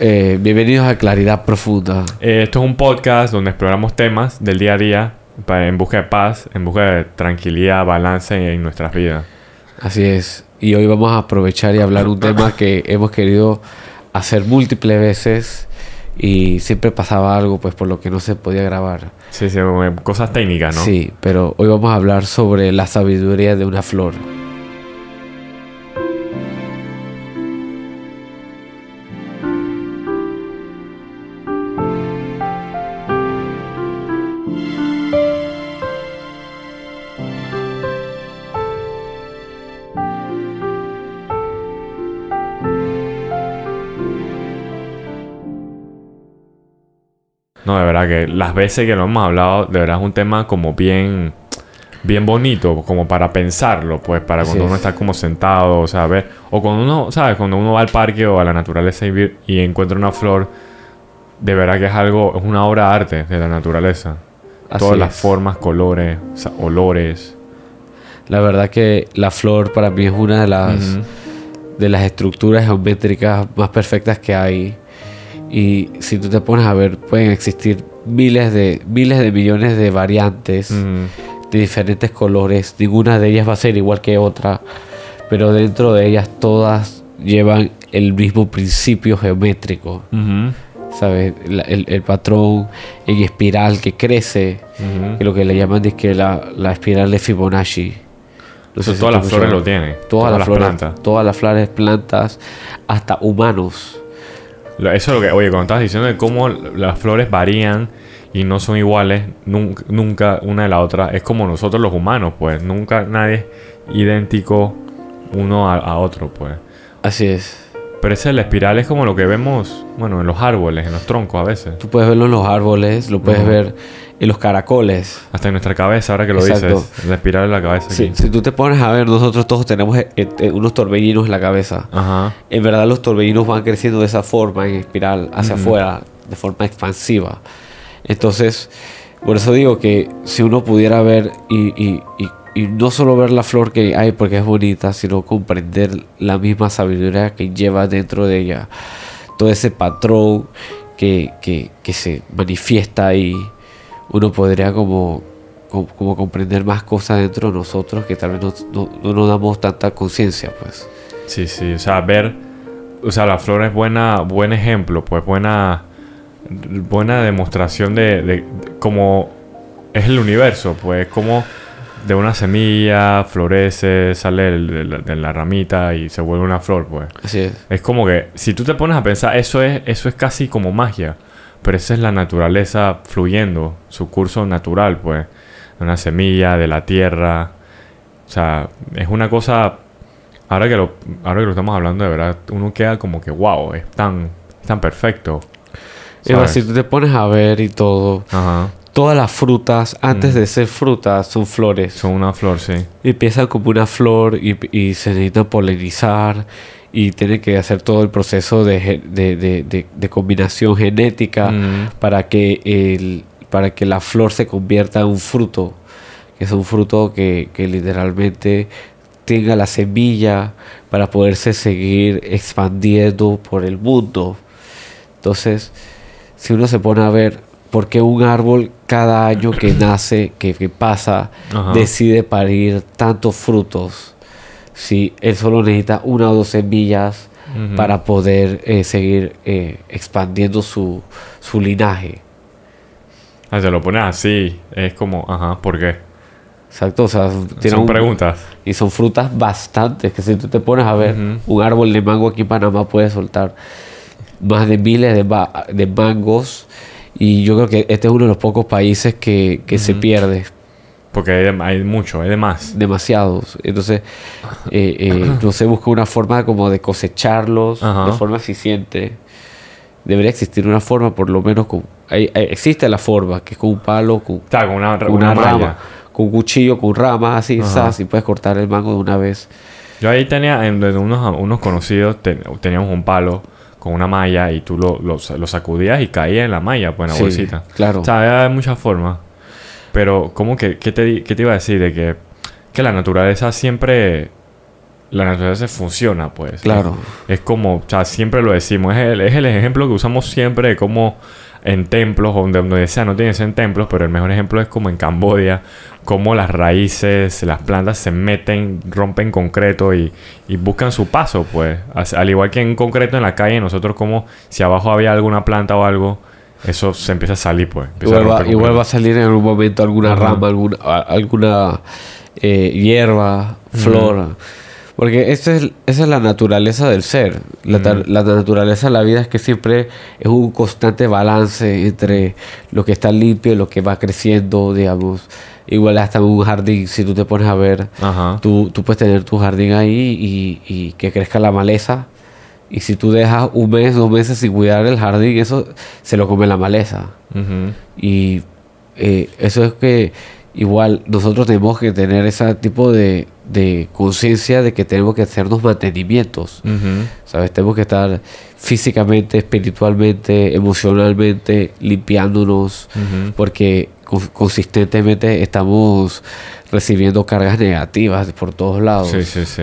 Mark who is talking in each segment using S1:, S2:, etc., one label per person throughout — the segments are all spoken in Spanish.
S1: Eh, bienvenidos a Claridad Profunda.
S2: Eh, esto es un podcast donde exploramos temas del día a día en busca de paz, en busca de tranquilidad, balance en nuestras vidas.
S1: Así es. Y hoy vamos a aprovechar y hablar un tema que hemos querido hacer múltiples veces y siempre pasaba algo pues por lo que no se podía grabar.
S2: Sí, sí, cosas técnicas, ¿no?
S1: Sí, pero hoy vamos a hablar sobre la sabiduría de una flor.
S2: No, de verdad que las veces que lo hemos hablado, de verdad es un tema como bien, bien bonito, como para pensarlo, pues, para cuando uno
S1: es.
S2: está como sentado, o sea, ver, o cuando uno, ¿sabes? Cuando uno va al parque o a la naturaleza y, encuentra una flor, de verdad que es algo, es una obra de arte de la naturaleza.
S1: Así
S2: Todas las formas, colores, olores.
S1: La verdad que la flor para mí es una de las, de las estructuras geométricas más perfectas que hay. Y si tú te pones a ver, pueden existir miles de, miles de millones de variantes de diferentes colores. Ninguna de ellas va a ser igual que otra. Pero dentro de ellas todas llevan el mismo principio geométrico. ¿Sabes? La- el, el patrón en espiral que crece. Que lo que le llaman es que la, la espiral de Fibonacci. No
S2: Eso
S1: sé si
S2: todas las flores lo tienen.
S1: Todas, las, flores,
S2: plantas.
S1: Todas las flores, plantas, hasta humanos.
S2: Eso es lo que, oye, cuando estabas diciendo de cómo las flores varían y no son iguales nunca, nunca una de la otra, es como nosotros los humanos, pues. Nunca nadie es idéntico uno a, a otro, pues.
S1: Así es.
S2: Pero esa la espiral es como lo que vemos, bueno, en los árboles, en los troncos a veces.
S1: Tú puedes verlo en los árboles, lo puedes ver en los caracoles.
S2: Hasta en nuestra cabeza, ahora que lo
S1: Exacto.
S2: dices. La espiral en la cabeza
S1: Si,
S2: aquí.
S1: si tú te pones a ver, nosotros todos tenemos eh, eh, unos torbellinos en la cabeza.
S2: Ajá.
S1: En verdad los torbellinos van creciendo de esa forma, en espiral, hacia afuera, de forma expansiva. Entonces, por eso digo que si uno pudiera ver y, y- y- y no solo ver la flor que hay porque es bonita, sino comprender la misma sabiduría que lleva dentro de ella, todo ese patrón que, que- que se manifiesta ahí, uno podría como, como, como comprender más cosas dentro de nosotros que tal vez no, no- no nos damos tanta conciencia, pues.
S2: Sí, sí, o sea, ver, o sea, la flor es buena, buen ejemplo, pues buena, buena demostración de, de- de cómo es el universo, pues como de una semilla florece, sale el- de, la, de la ramita y se vuelve una flor, pues.
S1: Así es.
S2: Es como que si tú te pones a pensar, eso es, eso es casi como magia, pero esa es la naturaleza fluyendo, su curso natural, pues, de una semilla, de la tierra, o sea, es una cosa Ahora que lo, ahora que lo estamos hablando de verdad, uno queda como que wow, es tan, es tan perfecto. ¿sabes?
S1: si tú te pones a ver y todo,
S2: Ajá.
S1: todas las frutas, antes
S2: Mm.
S1: de ser frutas, son flores.
S2: Son una flor, sí.
S1: Empiezan como una flor y, y se necesitan polinizar y tienen que hacer todo el proceso de, de, de- de- de combinación genética
S2: Mm.
S1: para, que el, para que la flor se convierta en un fruto, que es un fruto que, que literalmente tenga la semilla para poderse seguir expandiendo por el mundo. Entonces, si uno se pone a ver por qué un árbol cada año que nace, que, que pasa,
S2: Ajá.
S1: decide parir tantos frutos, si él solo necesita una o dos semillas para poder eh, seguir eh, expandiendo su, su linaje.
S2: Ah, se lo pones así, es como, ajá, ¿por qué?
S1: Exacto, o sea,
S2: Son
S1: un-
S2: preguntas.
S1: Y son frutas bastantes, que si tú te pones a ver, un árbol de mango aquí en Panamá puede soltar más de miles de, ma- de mangos. Y yo creo que este es uno de los pocos países que, que se pierde,
S2: Porque hay, de- hay mucho, hay de más.
S1: demasiados. Entonces, eh, eh, no se busca una forma como de cosecharlos
S2: Ajá.
S1: de forma eficiente. Debería existir una forma, por lo menos, con, hay- hay- existe la forma, que es con un palo, con,
S2: Está con una, una
S1: una,
S2: malla.
S1: rama, con un cuchillo, con ramas, así, zas, y puedes cortar el mango de una vez.
S2: Yo ahí tenía, en de unos, unos conocidos, te- teníamos un palo con una malla y tú lo, lo, lo sacudías y caía en la malla, pues en la
S1: Sí,
S2: bolsita.
S1: claro.
S2: O sea, hay muchas formas. Pero, ¿cómo que qué te, qué te iba a decir? De que, que la naturaleza siempre la naturaleza funciona, pues.
S1: Claro.
S2: Es, como, o sea, siempre lo decimos, es el, es el ejemplo que usamos siempre de cómo en templos, donde, donde sea, no tienen que ser en templos, pero el mejor ejemplo es como en Cambodia, cómo las raíces, las plantas se meten, rompen concreto y, y buscan su paso, pues. Al igual que en concreto en la calle, nosotros como si abajo había alguna planta o algo, eso se empieza a salir, pues. Empieza a
S1: vuelva a salir en algún momento alguna
S2: Ajá.
S1: rama, alguna, alguna eh, hierba, flor. Porque esa es, esa es la naturaleza del ser. La, ta- la naturaleza de la vida es que siempre es un constante balance entre lo que está limpio y lo que va creciendo, digamos. Igual hasta un jardín, si tú te pones a ver,
S2: Ajá.
S1: tú, tú puedes tener tu jardín ahí y, y que crezca la maleza. Y si tú dejas un mes, dos meses sin cuidar el jardín, eso se lo come la maleza. Y eh, eso es que igual nosotros tenemos que tener ese tipo de, de conciencia de que tenemos que hacernos mantenimientos. ¿Sabes? Tenemos que estar físicamente, espiritualmente, emocionalmente limpiándonos porque con- consistentemente estamos recibiendo cargas negativas por todos lados.
S2: Sí, sí, sí.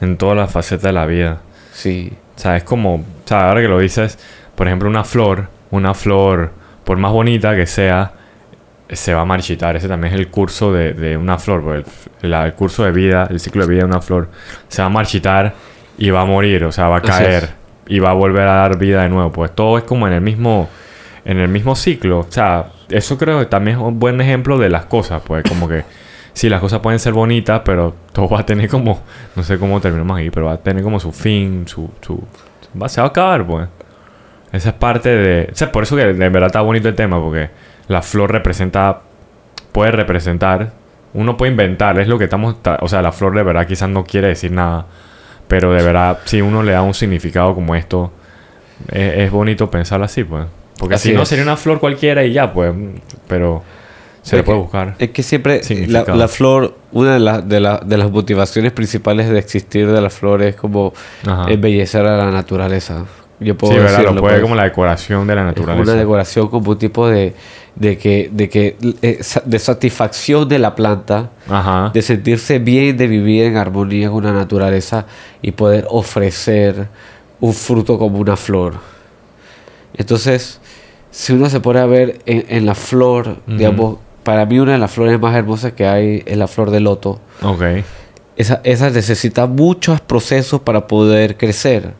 S2: En todas las facetas de la vida.
S1: Sí.
S2: O sea, es como, o sea, ahora que lo dices, por ejemplo, una flor, una flor, por más bonita que sea, se va a marchitar. Ese también es el curso de, de una flor, pues, el, la- el curso de vida, el ciclo de vida de una flor, se va a marchitar y va a morir, o sea, va a caer y va a volver a dar vida de nuevo. Pues todo es como en el mismo, en el mismo ciclo. O sea, eso creo que también es un buen ejemplo de las cosas, pues, como que sí, las cosas pueden ser bonitas, pero todo va a tener como, no sé cómo terminamos ahí, pero va a tener como su fin, su, su, va, se va a acabar, pues. Esa es parte de, o sea, por eso que de verdad está bonito el tema, porque la flor representa, puede representar, uno puede inventar, es lo que estamos, ta- o sea, la flor de verdad quizás no quiere decir nada, pero de verdad, si uno le da un significado como esto, es, es bonito pensarlo así, pues. Porque
S1: Así
S2: si no
S1: es.
S2: sería una flor cualquiera y ya, pues, pero se le
S1: Es
S2: puede buscar.
S1: Es que siempre la, la flor, una de, las de, la- de las motivaciones principales de existir de la flor es como
S2: Ajá.
S1: embellecer a la naturaleza. Yo puedo
S2: Sí, ¿verdad?
S1: decirlo,
S2: Lo puede
S1: pues.
S2: como la decoración de la
S1: Es
S2: naturaleza.
S1: una decoración como un tipo de, de que, de que eh, de satisfacción de la planta,
S2: Ajá.
S1: de sentirse bien, de vivir en armonía con la naturaleza y poder ofrecer un fruto como una flor. Entonces, si uno se pone a ver en, en la flor, digamos, para mí una de las flores más hermosas que hay es la flor de loto.
S2: Ok.
S1: Esa, esa necesita muchos procesos para poder crecer.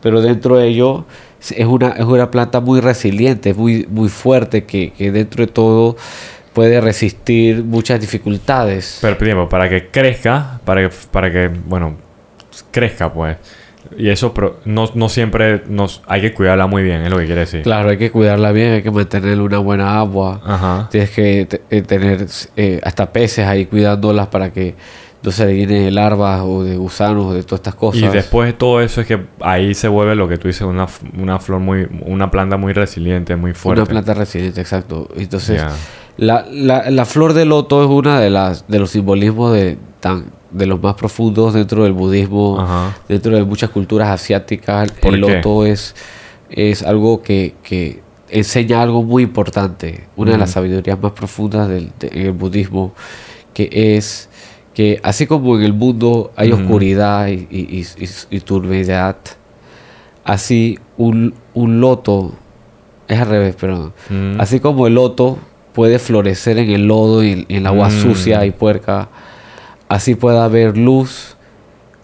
S1: Pero dentro de ello es una, es una planta muy resiliente, muy, muy fuerte, que, que dentro de todo puede resistir muchas dificultades.
S2: Pero tiempo, para que crezca, para que, para que bueno, crezca, pues. Y eso pero no, no siempre nos hay que cuidarla muy bien, es lo que quiere decir.
S1: Claro, hay que cuidarla bien, hay que mantenerle una buena agua.
S2: Ajá.
S1: Tienes que eh, tener eh, hasta peces ahí cuidándolas para que no se le llenen de larvas o de gusanos o de todas estas cosas.
S2: Y después de todo eso es que ahí se vuelve lo que tú dices, una, una flor muy, una planta muy resiliente, muy fuerte.
S1: Una planta resiliente, exacto. Entonces, la, la, la flor de loto es una de las de los simbolismos de, de los más profundos dentro del budismo,
S2: Ajá.
S1: dentro de muchas culturas asiáticas.
S2: ¿Por
S1: el
S2: qué?
S1: loto es, es algo que, que enseña algo muy importante, una de las sabidurías más profundas del, de- en el budismo, que es que así como en el mundo hay oscuridad y, y, así un, un loto, es al revés, pero
S2: Mm.
S1: así como el loto puede florecer en el lodo y en el agua
S2: Mm.
S1: sucia y puerca, así puede haber luz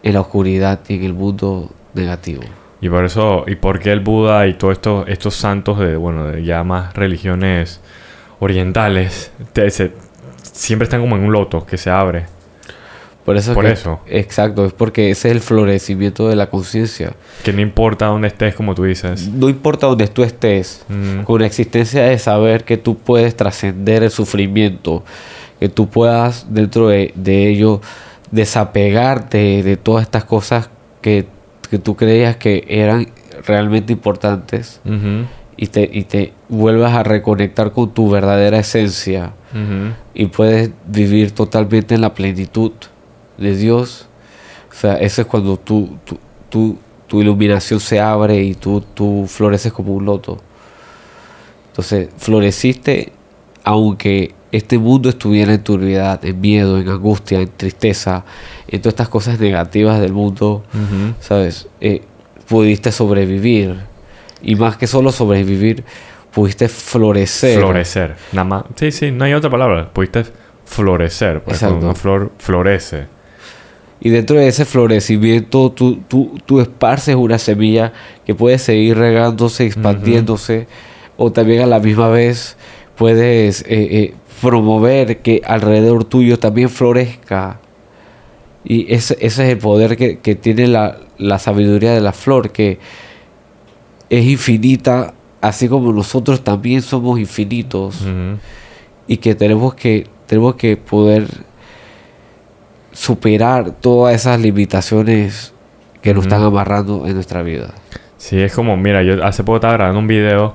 S1: en la oscuridad y en el mundo negativo.
S2: Y por eso, y por qué el Buda y todos estos, estos santos de, bueno, de ya más religiones orientales, te- se- siempre están como en un loto que se abre.
S1: Por eso, es
S2: Por
S1: que-
S2: eso.
S1: Exacto, es porque ese es el florecimiento de la conciencia.
S2: Que no importa dónde estés, como tú dices.
S1: No importa donde tú estés,
S2: Mm.
S1: con la existencia de saber que tú puedes trascender el sufrimiento, que tú puedas dentro de, de ello desapegarte de todas estas cosas que, que tú creías que eran realmente importantes y te, y te vuelvas a reconectar con tu verdadera esencia y puedes vivir totalmente en la plenitud de Dios. O sea, eso es cuando tú, tú, tú- tu iluminación se abre y tú, tú floreces como un loto. Entonces, floreciste aunque este mundo estuviera en turbiedad, en miedo, en angustia, en tristeza, en todas estas cosas negativas del mundo. ¿sabes? Eh, pudiste sobrevivir. Y más que solo sobrevivir, pudiste florecer.
S2: Florecer. Nada más. Sí, sí, no hay otra palabra. Pudiste florecer. Pues
S1: Exacto.
S2: una flor florece.
S1: Y dentro de ese florecimiento, tú, tú, tú esparces una semilla que puede seguir regándose, expandiéndose, o también a la misma vez puedes eh, eh, promover que alrededor tuyo también florezca. Y ese, ese es el poder que, que tiene la, la sabiduría de la flor, que es infinita, así como nosotros también somos infinitos y que tenemos que tenemos que poder superar todas esas limitaciones que nos están amarrando en nuestra vida.
S2: Sí, es como, mira, yo hace poco estaba grabando un video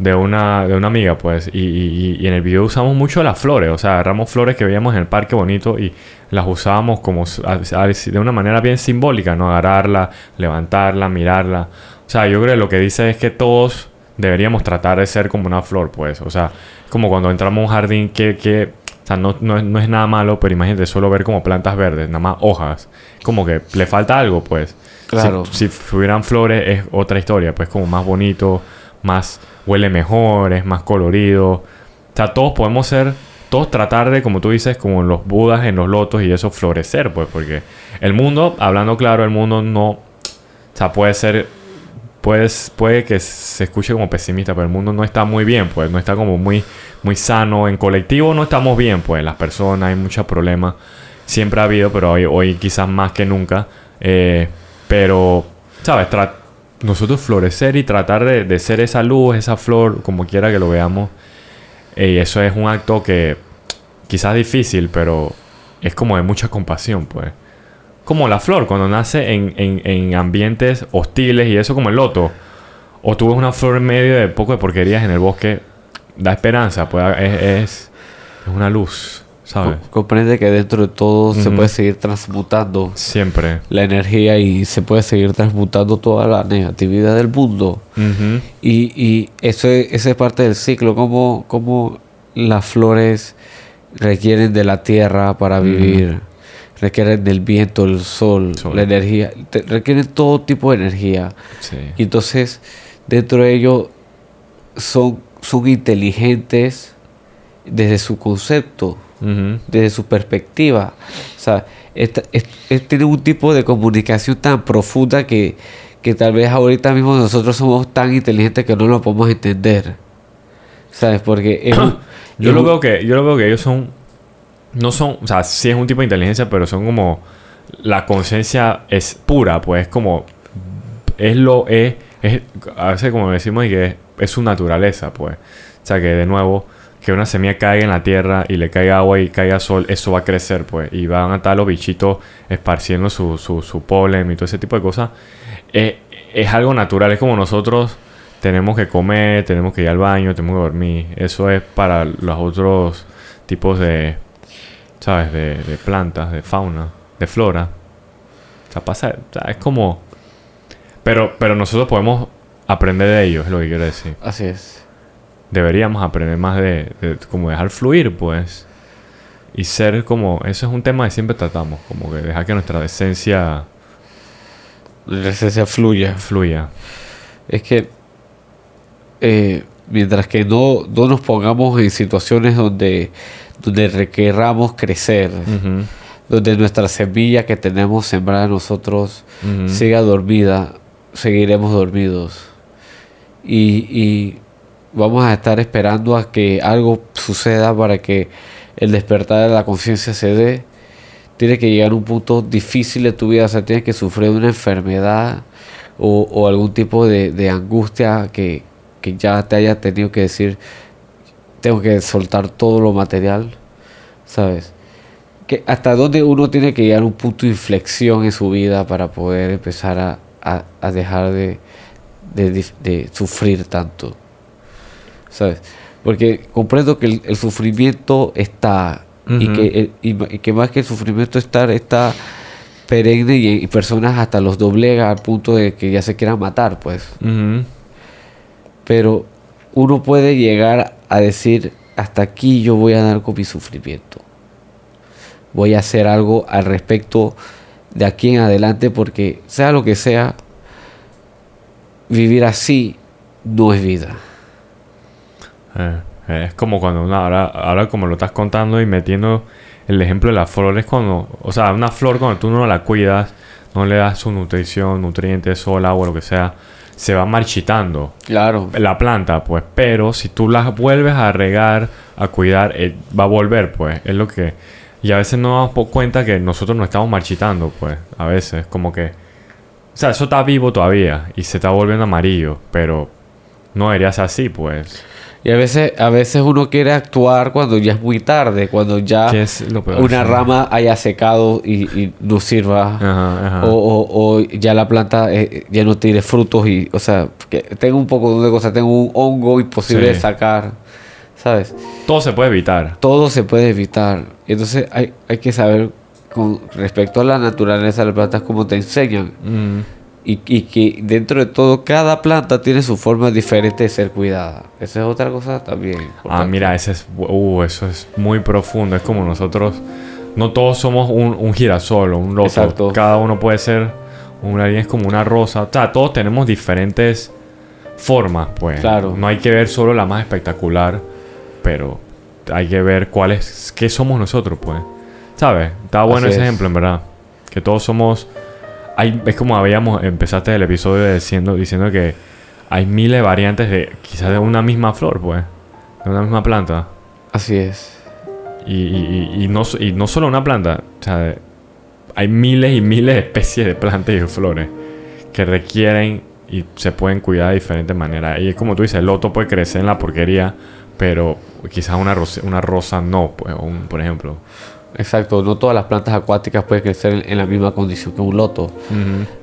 S2: de una, de una amiga, pues, y, y- y en el video usamos mucho las flores, o sea, agarramos flores que veíamos en el parque bonito y las usábamos como s- a- a- de una manera bien simbólica, ¿no? Agarrarla, levantarla, mirarla. O sea, yo creo que lo que dice es que todos deberíamos tratar de ser como una flor, pues, o sea, como cuando entramos a un jardín que, que o sea, no, no es- no es nada malo, pero imagínate solo ver como plantas verdes, nada más hojas, como que le falta algo, pues.
S1: Claro.
S2: Si, si hubieran flores es otra historia, pues como más bonito, más huele mejor, es más colorido. O sea, todos podemos ser, todos tratar de, como tú dices, como los budas en los lotos y eso florecer, pues, porque el mundo, hablando claro, el mundo no, o sea, puede ser, puede, puede que se escuche como pesimista, pero el mundo no está muy bien, pues, no está como muy, muy sano. En colectivo no estamos bien, pues, las personas, hay muchos problemas. Siempre ha habido, pero hoy, hoy quizás más que nunca. Eh, pero, ¿sabes? Nosotros florecer y tratar de, de ser esa luz, esa flor, como quiera que lo veamos. eh, Y eso es un acto que quizás difícil, pero es como de mucha compasión, pues. Como la flor, cuando nace en, en- en ambientes hostiles y eso como el loto. O tú ves una flor en medio de poco de porquerías en el bosque, da esperanza, pues es, es, es una luz,
S1: Comprende que dentro de todo se puede seguir transmutando
S2: Siempre.
S1: la energía y se puede seguir transmutando toda la negatividad del mundo. Y, y eso es, esa es parte del ciclo, como, como las flores requieren de la tierra para vivir, requieren del viento, el sol,
S2: Sol.
S1: la energía, te- requieren todo tipo de energía.
S2: Sí.
S1: Y entonces, dentro de ellos, son, son inteligentes desde su concepto, Desde su perspectiva. O sea, esta- es- un tipo de comunicación tan profunda que, que tal vez ahorita mismo nosotros somos tan inteligentes que no lo podemos entender. ¿Sabes? Porque es un-
S2: Yo
S1: es
S2: lo
S1: un-
S2: veo que, yo lo veo que ellos son, no son, o sea, sí es un tipo de inteligencia, pero son como, la conciencia es pura, pues es como, es lo, es, es a veces como decimos que es, es su naturaleza, pues. O sea, que de nuevo, que una semilla caiga en la tierra y le caiga agua y caiga sol, eso va a crecer, pues. Y van a estar los bichitos esparciendo su, su, su polen y todo ese tipo de cosas. Eh, es algo natural, es como nosotros tenemos que comer, tenemos que ir al baño, tenemos que dormir. Eso es para los otros tipos de, ¿sabes? De, de plantas, de fauna, de flora. O sea, pasa, es como... Pero, pero nosotros podemos aprender de ellos, es lo que quiero decir.
S1: Así es.
S2: Deberíamos aprender más de, de como dejar fluir, pues. Y ser como... Eso es un tema que siempre tratamos, como que dejar que nuestra esencia
S1: La esencia fluya.
S2: fluya.
S1: Es que eh, mientras que no, no nos pongamos en situaciones donde, donde requeramos crecer,
S2: Ujú,
S1: donde nuestra semilla que tenemos sembrada nosotros
S2: ujú.
S1: siga dormida, seguiremos dormidos. Y, y vamos a estar esperando a que algo suceda para que el despertar de la conciencia se dé. Tiene que llegar a un punto difícil de tu vida, o sea, tienes que sufrir una enfermedad o, algún tipo de, angustia que, que ya te haya tenido que decir, tengo que soltar todo lo material, ¿sabes? que hasta dónde uno tiene que llegar a un punto de inflexión en su vida para poder empezar a, a- dejar de, de sufrir tanto. ¿Sabes? Porque comprendo que el, el sufrimiento está y, que, el- y ma- y que más que el sufrimiento estar está perenne y, y personas hasta los doblega al punto de que ya se quieran matar, pues pero uno puede llegar a decir, hasta aquí yo voy a dar con mi sufrimiento. Voy a hacer algo al respecto de aquí en adelante porque sea lo que sea, vivir así no es vida.
S2: Eh, eh, es como cuando una, ahora, ahora como lo estás contando y metiendo el ejemplo de las flores cuando, o sea, una flor cuando tú no la cuidas, no le das su nutrición, nutrientes, sol, agua, lo que sea, se va marchitando.
S1: Claro.
S2: La planta, pues, pero si tú las vuelves a regar, a cuidar, eh, va a volver, pues, es lo que... Y a veces no nos damos cuenta que nosotros no estamos marchitando, pues, a veces, como que... O sea, eso está vivo todavía y se está volviendo amarillo, pero no debería ser así, pues.
S1: Y a veces, a veces uno quiere actuar cuando ya es muy tarde, cuando ya una
S2: Sí.
S1: rama haya secado y, y no sirva.
S2: Ajá, ajá.
S1: O, o- o ya la planta eh, ya no tiene frutos y, o sea, que tengo un poco de cosas, tengo un hongo imposible
S2: Sí.
S1: de sacar, ¿sabes?
S2: Todo se puede evitar.
S1: Todo se puede evitar. Entonces hay, hay que saber con respecto a la naturaleza de las plantas cómo te enseñan.
S2: Mm.
S1: Y, y que dentro de todo, cada planta tiene su forma diferente de ser cuidada. Esa es otra cosa también.
S2: Ah, mira, ese es, uh, eso es muy profundo. Es como nosotros, no todos somos un, un girasol o un loto.
S1: Exacto.
S2: Cada uno puede ser, una es como una rosa. O sea, todos tenemos diferentes formas, pues.
S1: Claro.
S2: No hay que ver solo la más espectacular, pero hay que ver cuál es, qué somos nosotros, pues. ¿Sabes? Está bueno
S1: Así
S2: ese
S1: es.
S2: ejemplo, en verdad. Que todos somos... Hay, es como habíamos, empezaste el episodio diciendo, diciendo que hay miles de variantes de quizás de una misma flor, pues. De una misma planta.
S1: Así es.
S2: Y, y- y- y no, y no solo una planta. O sea, hay miles y miles de especies de plantas y de flores que requieren y se pueden cuidar de diferentes maneras. Y es como tú dices, el loto puede crecer en la porquería, pero quizás una rosa, una rosa no, pues, un- por ejemplo.
S1: Exacto. No todas las plantas acuáticas pueden crecer en, en la misma condición que un loto.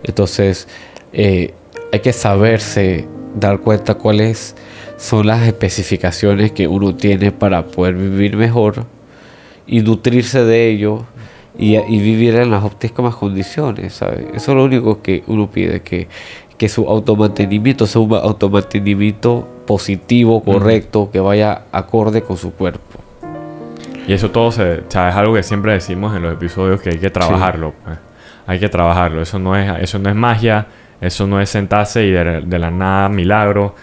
S1: Entonces, eh, hay que saberse dar cuenta cuáles son las especificaciones que uno tiene para poder vivir mejor y nutrirse de ello y, y vivir en las óptimas condiciones, ¿sabes? Eso es lo único que uno pide, que, que su automantenimiento sea un automantenimiento positivo, correcto, que vaya acorde con su cuerpo.
S2: Y eso todo se, o sea, es algo que siempre decimos en los episodios que hay que trabajarlo. pues. Hay que trabajarlo. Eso no es, eso no es magia. Eso no es sentarse y de, de la nada milagro.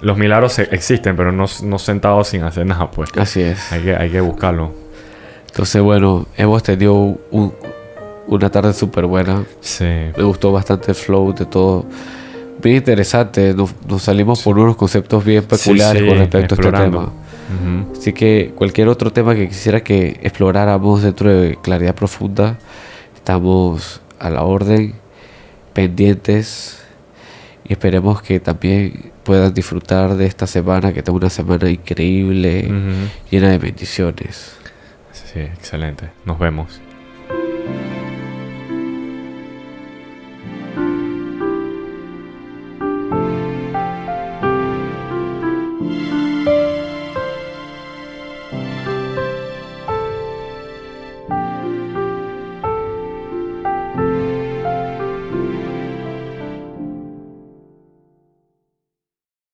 S2: Los milagros se- existen, pero no, no sentados sin hacer nada, pues.
S1: Así es.
S2: Hay que, hay que buscarlo.
S1: Entonces, bueno, hemos tenido un- una tarde súper buena.
S2: Sí.
S1: Me gustó bastante el flow de todo. Bien interesante. Nos, nos salimos por unos conceptos bien peculiares
S2: Sí,
S1: con respecto a este
S2: explorando. Ujú.
S1: Así que cualquier otro tema que quisiera que exploráramos dentro de Claridad Profunda, estamos a la orden, pendientes y esperemos que también puedan disfrutar de esta semana, que tenga una semana increíble,
S2: Ujú.
S1: llena de bendiciones.
S2: Sí, excelente. Nos vemos.